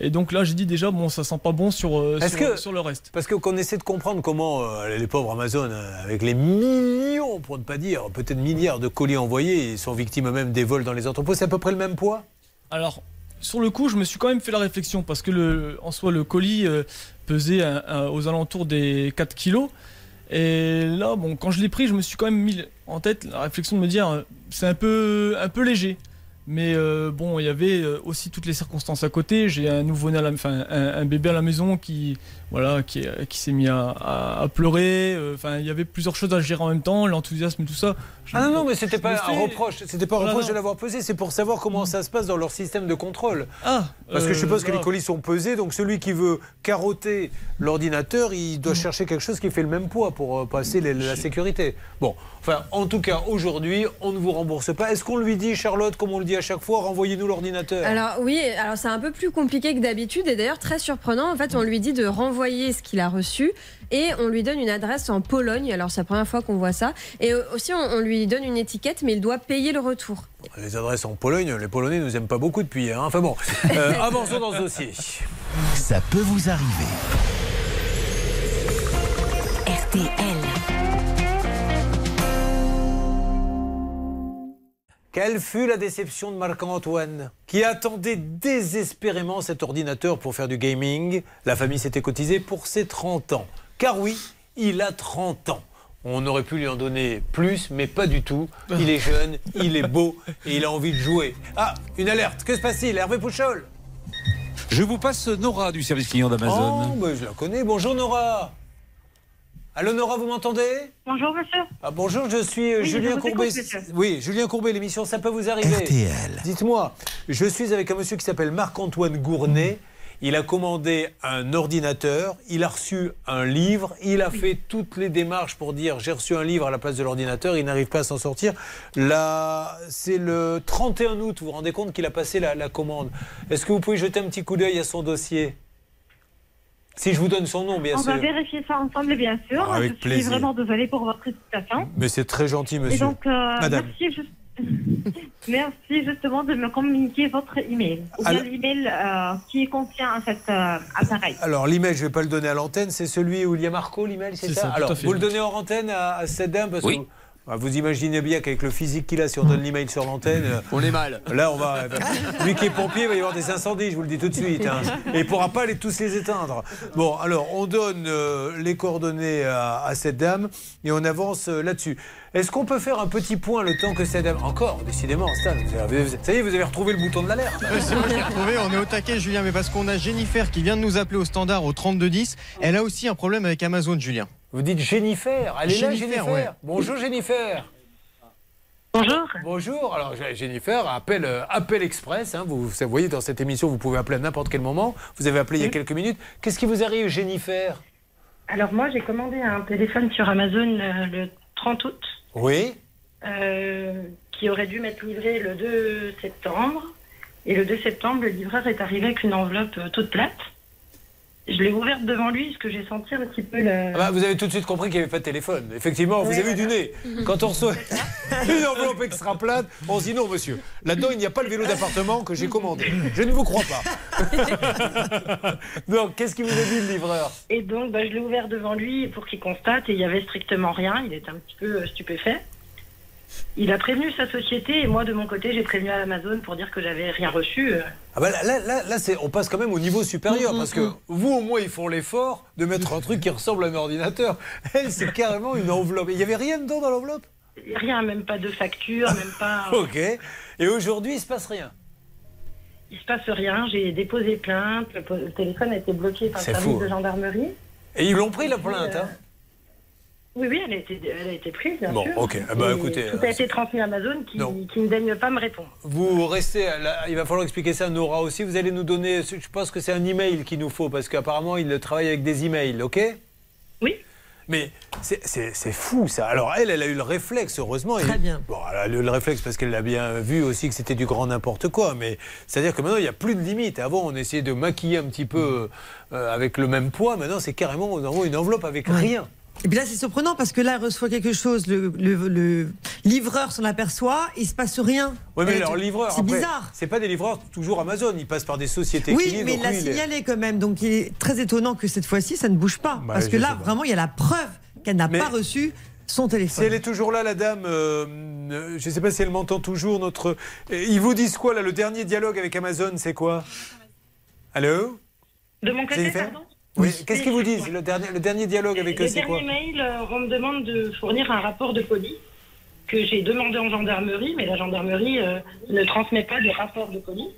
Et donc là, j'ai dit déjà, bon, ça sent pas bon sur, euh, sur, que- sur le reste. Parce que qu'on essaie de comprendre comment euh, les pauvres Amazon, euh, avec les millions, pour ne pas dire peut-être milliards de colis envoyés, ils sont victimes eux-mêmes des vols dans les entrepôts, c'est à peu près le même poids Alors, sur le coup, je me suis quand même fait la réflexion parce que le, en soi, le colis euh, pesait aux alentours des 4 kilos. Et là, bon, quand je l'ai pris, je me suis quand même mis en tête la réflexion de me dire, euh, c'est un peu, un peu léger. Mais euh, bon, il y avait euh, aussi toutes les circonstances à côté. J'ai un nouveau-né, enfin un bébé à la maison qui, voilà, qui, est- qui s'est mis à, à- à pleurer. Euh, Enfin, il y avait plusieurs choses à gérer en même temps, l'enthousiasme, tout ça. Je- Ah non, non, mais c'était pas me un reproche, c'était pas un reproche de l'avoir pesé, c'est pour savoir comment ça se passe dans leur système de contrôle. Ah, Parce que je euh, suppose que les colis sont pesés, donc celui qui veut carotter l'ordinateur, il Mm. doit chercher quelque chose qui fait le même poids pour euh, passer les- la sécurité. Bon, enfin, en tout cas, aujourd'hui, on ne vous rembourse pas. Est-ce qu'on lui dit, Charlotte, comme on le dit à chaque fois, renvoyez-nous l'ordinateur? Alors oui, alors c'est un peu plus compliqué que d'habitude et d'ailleurs très surprenant. En fait, on lui dit de renvoyer envoyer ce qu'il a reçu et on lui donne une adresse en Pologne. Alors c'est la première fois qu'on voit ça. Et euh, aussi on, on lui donne une étiquette, mais il doit payer le retour. Les adresses en Pologne, les Polonais nous aiment pas beaucoup depuis hier. hein. Enfin bon, euh, avançons dans ce dossier. Ça peut vous arriver. RTL. Quelle fut la déception de Marc-Antoine, qui attendait désespérément cet ordinateur pour faire du gaming? La famille s'était cotisée pour ses 30 ans. Car oui, il a 30 ans. On aurait pu lui en donner plus, mais pas du tout. Il est jeune, il est beau et il a envie de jouer. Ah, une alerte. Que se passe-t-il? Hervé Pouchol? Je vous passe Nora du service client Oh, d'Amazon. bah, je la connais. Bonjour Nora. Allô Nora, vous m'entendez? Bonjour monsieur. Ah, bonjour, je suis euh, Oui, Julien Courbet. écoute. Oui, Julien Courbet, l'émission Ça peut vous arriver. RTL. Dites-moi, je suis avec un monsieur qui s'appelle Marc-Antoine Gournet. Il a commandé un ordinateur, il a reçu un livre, il a fait toutes les démarches pour dire j'ai reçu un livre à la place de l'ordinateur, il n'arrive pas à s'en sortir. Là, c'est le 31 août, vous vous rendez compte qu'il a passé la, la commande. Est-ce que vous pouvez jeter un petit coup d'œil à son dossier? Si je vous donne son nom, bien On sûr. va vérifier ça ensemble, bien sûr. Ah, avec je suis plaisir. vraiment désolée pour votre situation. Mais c'est très gentil, Et monsieur. donc, euh, Madame. merci, juste- merci justement de me communiquer votre email. Ou bien Alors- l'email euh, qui contient cet euh, appareil. Alors l'email, je ne vais pas le donner à l'antenne, c'est celui où il y a Marco, l'email, c'est ça, Alors, vous le donnez en antenne à, à cette dame parce Oui. que vous imaginez bien qu'avec le physique qu'il a, si on donne l'email sur l'antenne, euh, On est mal. là on va. Lui qui est pompier, il va y avoir des incendies, je vous le dis tout de suite. hein. Et il ne pourra pas les, tous les éteindre. Bon, alors on donne euh, les coordonnées à, à cette dame et on avance euh, là-dessus. Est-ce qu'on peut faire un petit point le temps que cette dame. Encore, décidément, Stan, vous avez- ça y est, vous avez retrouvé le bouton de l'alerte. C'est moi qui l'ai retrouvé, on est au taquet Julien, mais parce qu'on a Jennifer qui vient de nous appeler au standard au 3210. Elle a aussi un problème avec Amazon, Julien. Vous dites Jennifer, elle est là, Jennifer, ouais. Bonjour Jennifer. Bonjour. Bonjour, alors Jennifer, appel, euh, appel express. hein. vous, vous voyez, dans cette émission, vous pouvez appeler à n'importe quel moment. Vous avez appelé il y a quelques minutes. Qu'est-ce qui vous arrive, Jennifer? Alors moi, j'ai commandé un téléphone sur Amazon euh, le 30 août, Oui euh, qui aurait dû m'être livré le 2 septembre. Et le 2 septembre, le livreur est arrivé avec une enveloppe euh, toute plate. Je l'ai ouverte devant lui parce que j'ai senti un petit peu le... Ah bah, Vous avez tout de suite compris qu'il n'y avait pas de téléphone. Effectivement, vous avez du voilà. nez. Quand on reçoit une enveloppe extra plate, on se dit non, monsieur. Là-dedans, il n'y a pas le vélo d'appartement que j'ai commandé. Je ne vous crois pas. Donc, qu'est-ce qu'il vous a dit, le livreur? Et donc, bah, je l'ai ouvert devant lui pour qu'il constate et il y avait strictement rien. Il était un petit peu stupéfait. Il a prévenu sa société et moi, de mon côté, j'ai prévenu à Amazon pour dire que j'avais rien reçu. euh. Ah bah là, là, là, on passe quand même au niveau supérieur Mm, parce mm, que vous au moins ils font l'effort de mettre un truc qui ressemble à un ordinateur. Elle c'est carrément une enveloppe. Il y avait rien dedans dans l'enveloppe? Rien, même pas de facture, même pas. Ok. Et aujourd'hui il se passe rien? Il se passe rien. J'ai déposé plainte. Le, téléphone a été bloqué par le service fou, de hein. gendarmerie. Et ils l'ont pris la plainte. Hein? Oui, oui, elle a été, elle a été prise, bien Bon, sûr. ok. Ah bah, écoutez, Tout a été transmis à Amazon qui, ne daigne pas me répondre. vous restez. là, il va falloir expliquer ça à Nora aussi. Vous allez nous donner. Je pense que c'est un email qu'il nous faut parce qu'apparemment il travaille avec des emails. Ok? Oui. Mais c'est- c'est c'est fou ça. Alors elle, elle a eu le réflexe, heureusement. Très Et- bien. Bon, elle a eu le réflexe parce qu'elle a bien vu aussi que c'était du grand n'importe quoi. Mais c'est-à-dire que maintenant, il n'y a plus de limite. Avant, on essayait de maquiller un petit peu euh, avec le même poids. Maintenant, c'est carrément on envoie une enveloppe avec Ouais. rien. Et puis là, c'est surprenant parce que là, il reçoit quelque chose, le, le- le livreur s'en aperçoit, il se passe rien. Oui, mais Euh, alors livreur, C'est bizarre. C'est pas des livreurs toujours Amazon. Ils passent par des sociétés Oui, mais il donc l'a il signalé quand même, donc il est très étonnant que cette fois-ci, ça ne bouge pas. Bah, parce que là, vraiment, il y a la preuve qu'elle n'a Mais- pas reçu son Si téléphone. elle est toujours là, la dame, euh, euh, je ne sais pas si elle m'entend toujours. Notre, ils vous disent quoi là Le dernier dialogue avec Amazon, c'est quoi? Allô? De mon côté, pardon? Oui. Qu'est-ce qu'ils vous disent le dernier, le dernier dialogue avec eux, Le c'est quoi dernier mail, euh, on me demande de fournir un rapport de police que j'ai demandé en gendarmerie, mais la gendarmerie euh, ne transmet pas de rapport de police.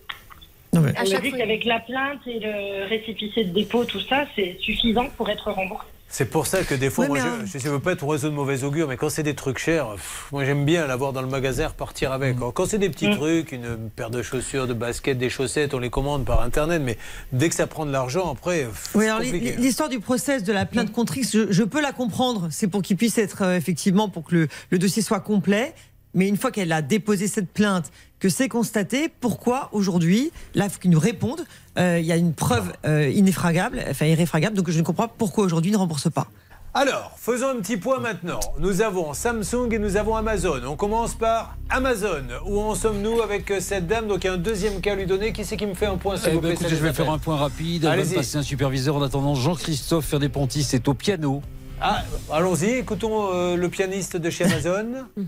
Non, mais- me chaque dit qu'avec la plainte et le récépissé de dépôt, tout ça, c'est suffisant pour être remboursé. C'est pour ça que des fois, Oui, moi, je ne veux pas être oiseau de mauvais augure, mais quand c'est des trucs chers, pff, moi j'aime bien l'avoir dans le magasin, repartir avec. Alors, Quand c'est des petits Mm. trucs, une paire de chaussures, de baskets, des chaussettes, on les commande par Internet, mais dès que ça prend de l'argent, après, Oui, alors l'histoire du process de la plainte contre X, je, je peux la comprendre. C'est pour qu'il puisse être euh, effectivement pour que le, le dossier soit complet. Mais une fois qu'elle a déposé cette plainte, que c'est constaté, pourquoi aujourd'hui, là, il faut qu'ils nous répondent. Euh, Il y a une preuve euh, inéfragable, enfin irréfragable, donc je ne comprends pas pourquoi aujourd'hui ils ne remboursent pas. Alors, faisons un petit point maintenant. Nous avons Samsung et nous avons Amazon. On commence par Amazon. Où en sommes-nous avec euh, cette dame? Donc, il y a un deuxième cas à lui donner. Qui c'est qui me fait un point, s'il Eh vous ben, plaît écoutez, je vais faire un point rapide. Allez-y. passer un superviseur. En attendant, Jean-Christophe Ferdet-Pontis est au piano. Ah, allons-y, écoutons euh, le pianiste de chez Amazon.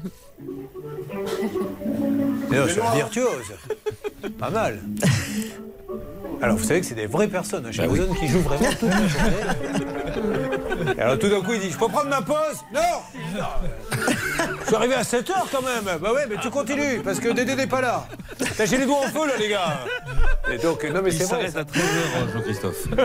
Eh c'est un virtuose. Pas mal. Alors, vous savez que c'est des vraies personnes hein, chez Bah oui. Amazon qui jouent vraiment toute la journée. Et alors, tout d'un coup, il dit Je peux prendre ma pause? Non Je suis arrivé à 7 heures quand même. Bah ouais, mais tu continues parce que Dédé n'est pas là. T'as j'ai les doigts en feu là, les gars. Et donc, non, mais c'est vrai. s'arrête ça. à 13h, Jean-Christophe.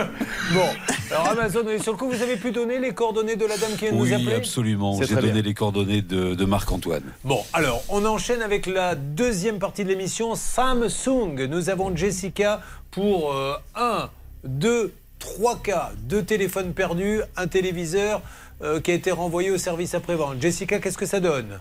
Bon, alors Amazon, sur le coup, vous avez pu donner les coordonnées de la dame qui vient de nous Oui, appeler? absolument. C'est J'ai donné bien. les coordonnées de, de Marc-Antoine. Bon, alors, on enchaîne avec la deuxième partie de l'émission, Samsung. Nous avons Jessica pour euh, un, deux, trois cas. Deux téléphones perdus, un téléviseur euh, qui a été renvoyé au service après-vente. Jessica, qu'est-ce que ça donne?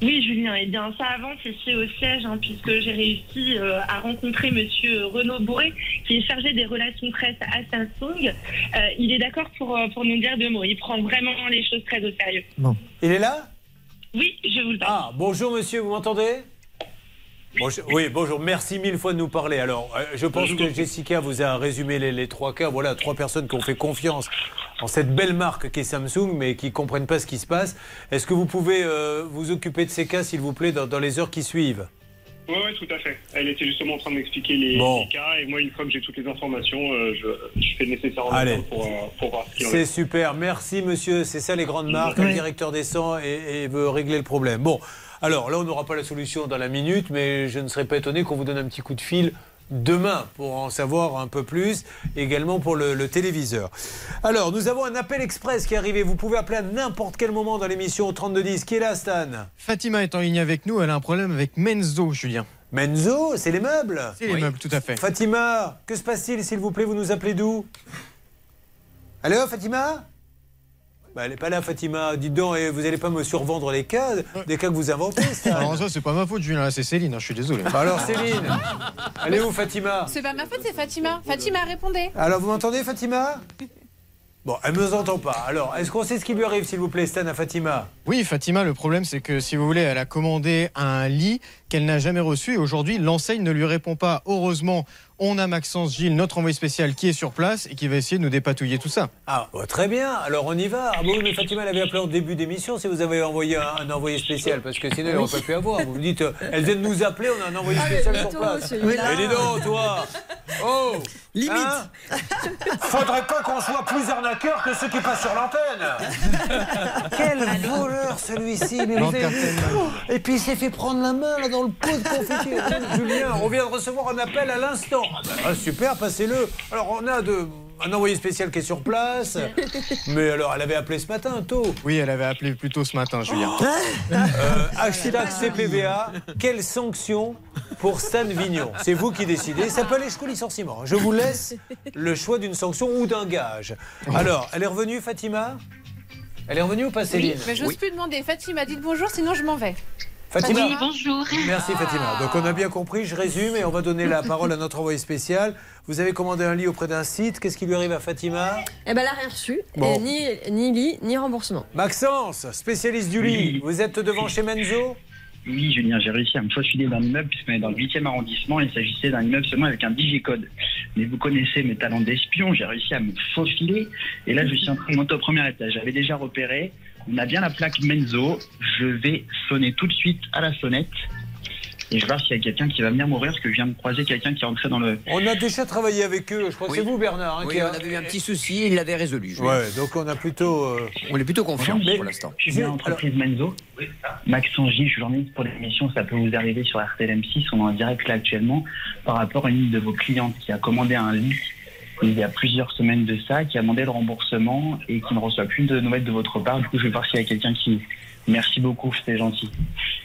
Oui, Julien, eh bien, ça avance ici au siège, hein, puisque j'ai réussi euh, à rencontrer Monsieur Renaud Bourré, qui est chargé des relations presse à Samsung. Euh, il est d'accord pour, euh, pour nous dire deux mots. Il prend vraiment les choses très au sérieux. Il est là? Oui, je vous le donne. Ah, bonjour monsieur, vous m'entendez? Bonjour- oui, bonjour, merci mille fois de nous parler. Alors, euh, je pense que Jessica vous a résumé les, les trois cas. Voilà, trois personnes qui ont fait confiance en cette belle marque qu'est Samsung, mais qui ne comprennent pas ce qui se passe. Est-ce que vous pouvez euh, vous occuper de ces cas, s'il vous plaît, dans, dans les heures qui suivent? Oui, ouais, tout à fait. Elle était justement en train de m'expliquer les, Bon. les cas et moi, une fois que j'ai toutes les informations, euh, je, je fais le nécessaire en Allez. pour, euh, pour voir ce qu'il C'est est. super, merci monsieur. C'est ça les grandes marques. Oui. Le directeur descend et, et veut régler le problème. Bon, alors là, on n'aura pas la solution dans la minute, mais je ne serais pas étonné qu'on vous donne un petit coup de fil demain pour en savoir un peu plus, également pour le, le téléviseur. Alors, nous avons un appel express qui est arrivé. Vous pouvez appeler à n'importe quel moment dans l'émission au 3210. Qui est là, Stan? Fatima est en ligne avec nous. Elle a un problème avec Menzo, Julien. Menzo, c'est les meubles? C'est les meubles, tout à fait. Fatima, que se passe-t-il, s'il vous plaît? Vous nous appelez d'où? Allô, Fatima? Bah, Elle n'est pas là, Fatima. Dites donc, et vous n'allez pas me survendre les cas, des cas que vous inventez, ça Alors ça, c'est pas ma faute, Julien. Là, c'est Céline. hein, Je suis désolé. Bah alors, Céline, elle est où, Fatima? C'est pas ma faute, c'est Fatima. Fatima, répondez. Alors, vous m'entendez, Fatima? Bon, elle ne nous entend pas. Alors, est-ce qu'on sait ce qui lui arrive, s'il vous plaît, Stan, à Fatima? Oui, Fatima, le problème, c'est que si vous voulez, elle a commandé un lit qu'elle n'a jamais reçu et aujourd'hui, l'enseigne ne lui répond pas. Heureusement, on a Maxence Gilles, notre envoyé spécial, qui est sur place et qui va essayer de nous dépatouiller tout ça. Ah, bah, très bien, alors on y va. Ah bon, mais Fatima, elle avait appelé en début d'émission si vous avez envoyé un, un envoyé spécial, parce que sinon, elle n'aurait pas pu avoir. Vous me dites, euh, elle vient de nous appeler, on a un envoyé spécial sur place. Mais dis donc, toi Oh Limite. Hein Faudrait pas qu'on soit plus arnaqueur que ceux qui passent sur l'antenne Quel voleur celui-ci Et puis il s'est fait prendre la main là dans le pot de confiture. Julien, on vient de recevoir un appel à l'instant. Ah super, passez-le. Alors on a de, un envoyé spécial qui est sur place. Mais alors elle avait appelé ce matin, tôt. Oui, elle avait appelé plus tôt ce matin, Julien. Euh, hashtag CPVA, quelle sanction pour Stan Vignon? C'est vous qui décidez. Ça peut aller jusqu'au licenciement. Je vous laisse le choix d'une sanction ou d'un gage. Alors, elle est revenue, Fatima? Elle est revenue ou pas, Céline? Oui, mais j'ose plus demander. Fatima, dites bonjour, sinon je m'en vais. Fatima Oui, bonjour. Merci Fatima. Donc on a bien compris, je résume et on va donner la parole à notre envoyé spécial. Vous avez commandé un lit auprès d'un site, qu'est-ce qui lui arrive à Fatima Eh ben, elle a rien reçu. Bon. Ni, ni lit, ni remboursement. Maxence, spécialiste du lit, vous êtes devant chez Menzo Oui, Julien, j'ai réussi à me faufiler dans l'immeuble puisqu'on est dans le 8e arrondissement. Il s'agissait d'un immeuble seulement avec un digicode. Mais vous connaissez mes talents d'espion, j'ai réussi à me faufiler. Et là, je suis en train de monter au premier étage. J'avais déjà repéré. On a bien la plaque Menzo. Je vais sonner tout de suite à la sonnette. Et je vais voir s'il y a quelqu'un qui va venir m'ouvrir parce que je viens de croiser quelqu'un qui est entré dans le. On a déjà travaillé avec eux, je crois que c'est vous Bernard. hein, Oui, qui a- on avait eu un petit souci, il l'avait résolu. Ouais, donc on a plutôt. euh, On est plutôt confiant pour l'instant. Je suis bien entreprise Menzo. Maxence Gilles, je suis journaliste pour l'émission Ça peut vous arriver sur RTLM6. On est en direct là actuellement par rapport à une de vos clientes qui a commandé un lit il y a plusieurs semaines de ça, qui a demandé le remboursement et qui ne reçoit plus de nouvelles de votre part. Du coup, je vais voir s'il y a quelqu'un qui. Merci beaucoup, c'était gentil.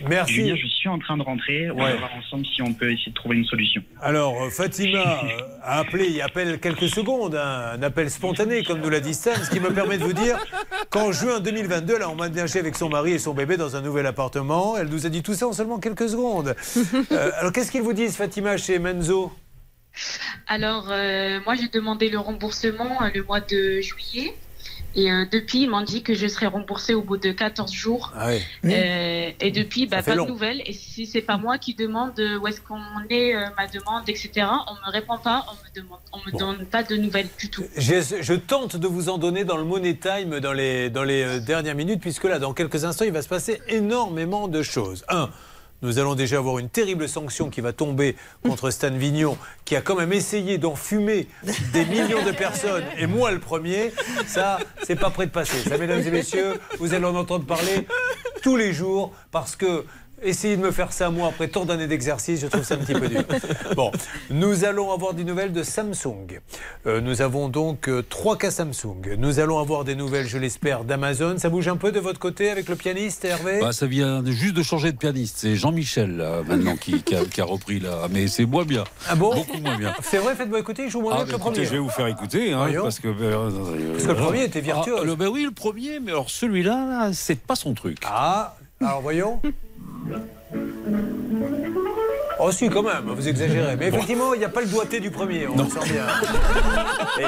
Merci. Julien, je suis en train de rentrer. On Ouais. va voir ensemble si on peut essayer de trouver une solution. Alors, euh, Fatima a appelé, il appelle quelques secondes, hein, un appel spontané, comme nous l'a dit Stan, ce qui me permet de vous dire qu'en juin 2022, elle a emménagé avec son mari et son bébé dans un nouvel appartement. Elle nous a dit tout ça en seulement quelques secondes. Euh, alors, qu'est-ce qu'ils vous disent, Fatima, chez Menzo? Alors, euh, moi, j'ai demandé le remboursement euh, le mois de juillet. Et euh, depuis, ils m'ont dit que je serais remboursée au bout de 14 jours. Ah oui. Euh, et depuis, bah, pas long. de nouvelles. Et si c'est pas moi qui demande où est-ce qu'on est, euh, ma demande, etc., on me répond pas, on me demande, on me donne pas de nouvelles du tout. Je, je tente de vous en donner dans le Money Time dans les, dans les euh, dernières minutes, puisque là, dans quelques instants, il va se passer énormément de choses. Un, nous allons déjà avoir une terrible sanction qui va tomber contre Stan Vignon, qui a quand même essayé d'enfumer des millions de personnes, et moi le premier. Ça, c'est pas prêt de passer. Ça, mesdames et messieurs, vous allez en entendre parler tous les jours, parce que essayer de me faire ça, moi, après tant d'années d'exercice, je trouve ça un petit peu dur. Bon, nous allons avoir des nouvelles de Samsung. Euh, nous avons donc euh, trois cas Samsung. Nous allons avoir des nouvelles, je l'espère, d'Amazon. Ça bouge un peu de votre côté avec le pianiste, Hervé? Bah, ça vient juste de changer de pianiste. C'est Jean-Michel, là, maintenant, qui, qui a, qui a repris, là. Mais c'est moins bien. Ah bon? Beaucoup moins bien. C'est vrai, faites-moi écouter, il joue moins Ah, bah, le premier. je vais vous faire écouter, hein, parce que, euh, Parce que le premier était virtuose. Ah, le- ben oui, le premier, mais alors celui-là, là, c'est pas son truc. Ah, alors voyons. Oh si, quand même, vous exagérez. Mais effectivement, il n'y a pas le doigté du premier, on le sent bien. Et-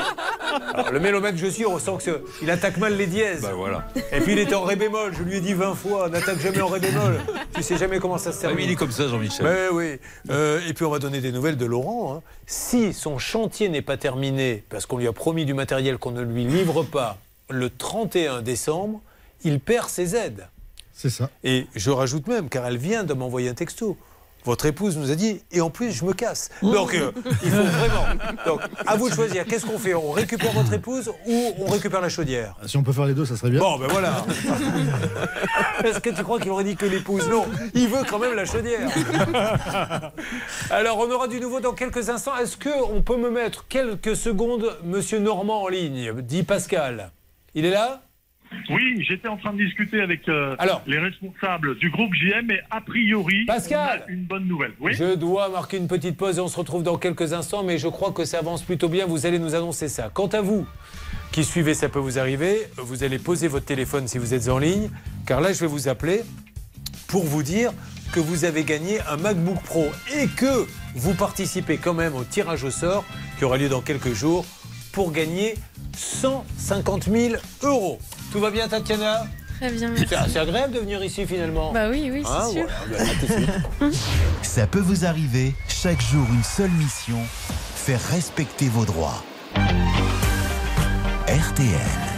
alors, le mélomètre que je suis, on sent qu'il attaque mal les dièses. Bah voilà. Et puis il était en ré bémol, je lui ai dit 20 fois, n'attaque jamais en ré bémol. Tu sais jamais comment ça se Ah termine. oui, il est comme ça, Jean-Michel. Mais oui. Euh, et puis on va donner des nouvelles de Laurent. hein. Si son chantier n'est pas terminé, parce qu'on lui a promis du matériel qu'on ne lui livre pas le 31 décembre, il perd ses aides. C'est ça. Et je rajoute même, car elle vient de m'envoyer un texto. Votre épouse nous a dit, et en plus, je me casse. Donc, euh, il faut vraiment. Donc, à vous de choisir. Qu'est-ce qu'on fait? On récupère votre épouse ou on récupère la chaudière? Si on peut faire les deux, ça serait bien. Bon, ben voilà. Est-ce que tu crois qu'il aurait dit que l'épouse? Non, il veut quand même la chaudière. Alors, on aura du nouveau dans quelques instants. Est-ce qu'on peut me mettre quelques secondes Monsieur Normand en ligne? Dit Pascal. Il est là? Oui, j'étais en train de discuter avec euh, les responsables du groupe JM et a priori, Pascal on a une bonne nouvelle. Oui. Je dois marquer une petite pause et on se retrouve dans quelques instants, mais je crois que ça avance plutôt bien. Vous allez nous annoncer ça. Quant à vous, qui suivez, ça peut vous arriver. Vous allez poser votre téléphone si vous êtes en ligne, car là, je vais vous appeler pour vous dire que vous avez gagné un MacBook Pro et que vous participez quand même au tirage au sort qui aura lieu dans quelques jours pour gagner 150 000 euros. Tout va bien, Tatiana Très bien. C'est c'est agréable de venir ici finalement. Bah oui, oui, c'est Hein, sûr. voilà, suite. Ça peut vous arriver, chaque jour une seule mission, faire respecter vos droits. RTL.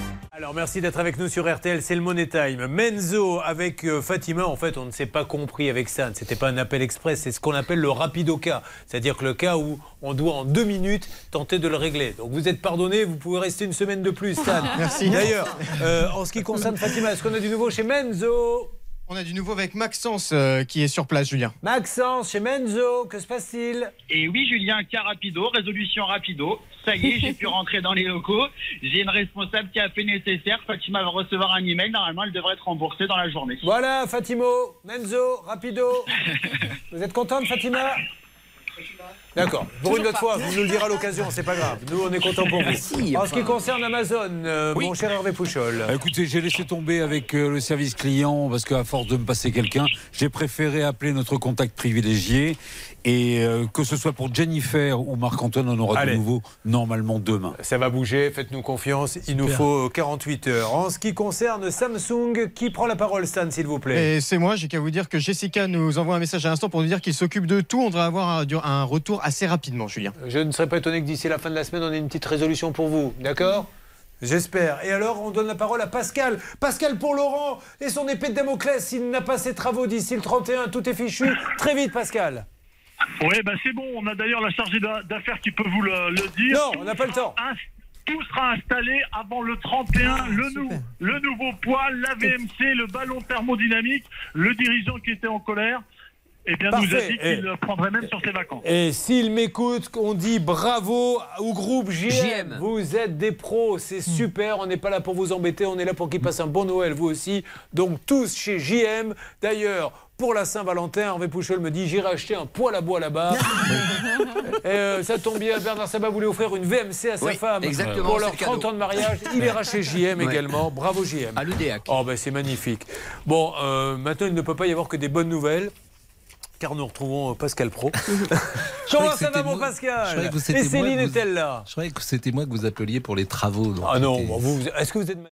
Alors merci d'être avec nous sur RTL, c'est le Money Time. Menzo avec euh, Fatima, en fait on ne s'est pas compris avec ça, c'était pas un appel express, c'est ce qu'on appelle le rapido cas, c'est-à-dire que le cas où on doit en deux minutes tenter de le régler. Donc vous êtes pardonné, vous pouvez rester une semaine de plus, Stan. Merci. D'ailleurs, euh, en ce qui concerne Fatima, est-ce qu'on a du nouveau chez Menzo? On a du nouveau avec Maxence euh, qui est sur place, Julien. Maxence, chez Menzo, que se passe-t-il? Et oui, Julien, cas rapido, résolution rapido. Ça y est, j'ai pu rentrer dans les locaux. J'ai une responsable qui a fait nécessaire. Fatima va recevoir un email. Normalement, elle devrait être remboursée dans la journée. Voilà, Fatimo, Menzo, rapido. Vous êtes contente, Fatima? D'accord. Pour une autre fois, vous nous le direz à l'occasion, c'est pas grave. Nous, on est contents pour vous. Si, en ce qui concerne Amazon, euh, mon cher Hervé Pouchol. Ah, Écoutez, j'ai laissé tomber avec euh, le service client parce qu'à force de me passer quelqu'un, j'ai préféré appeler notre contact privilégié. Et euh, que ce soit pour Jennifer ou Marc-Antoine, on aura Allez. de nouveau normalement demain. Ça va bouger, faites-nous confiance. Il nous faut euh, 48 heures. En ce qui concerne Samsung, qui prend la parole, Stan, s'il vous plaît? Et c'est moi, j'ai qu'à vous dire que Jessica nous envoie un message à l'instant pour nous dire qu'il s'occupe de tout. On devrait avoir un, un retour assez rapidement, Julien. Je ne serais pas étonné que d'ici la fin de la semaine, on ait une petite résolution pour vous. D'accord? J'espère. Et alors, on donne la parole à Pascal. Pascal pour Laurent et son épée de Damoclès. S'il n'a pas ses travaux d'ici le 31, tout est fichu. Très vite, Pascal. Oui, bah c'est bon. On a d'ailleurs la chargée d'a- d'affaires qui peut vous le, le dire. Non, on n'a pas le temps. Tout sera installé avant le 31. le, nou- le nouveau poids, la VMC, le ballon thermodynamique, le dirigeant qui était en colère. eh bien, nous a Parfait. dit qu'il le prendrait même sur ses vacances. Et s'il m'écoute, on dit bravo au groupe JM. JM. Vous êtes des pros, c'est super. On n'est pas là pour vous embêter, on est là pour qu'ils passent un bon Noël, vous aussi. Donc tous chez JM. D'ailleurs, pour la Saint-Valentin, Hervé Pouchol me dit j'irai acheter un poêle à bois là-bas. Et, euh, ça tombe bien, Bernard Sabat voulait offrir une VMC à sa Oui, femme exactement, pour leurs le cadeau. 30 ans de mariage. Il ira chez JM Ouais. également. Bravo JM. À l'UDEAC. Oh ben c'est magnifique. Bon, euh, maintenant il ne peut pas y avoir que des bonnes nouvelles. Car nous retrouvons euh, Pascal Pro. Comment ça va, mon Pascal Je croyais que c'était Et Céline est-elle là Je croyais que c'était moi que vous appeliez pour les travaux. donc Ah non, vous, est-ce que vous êtes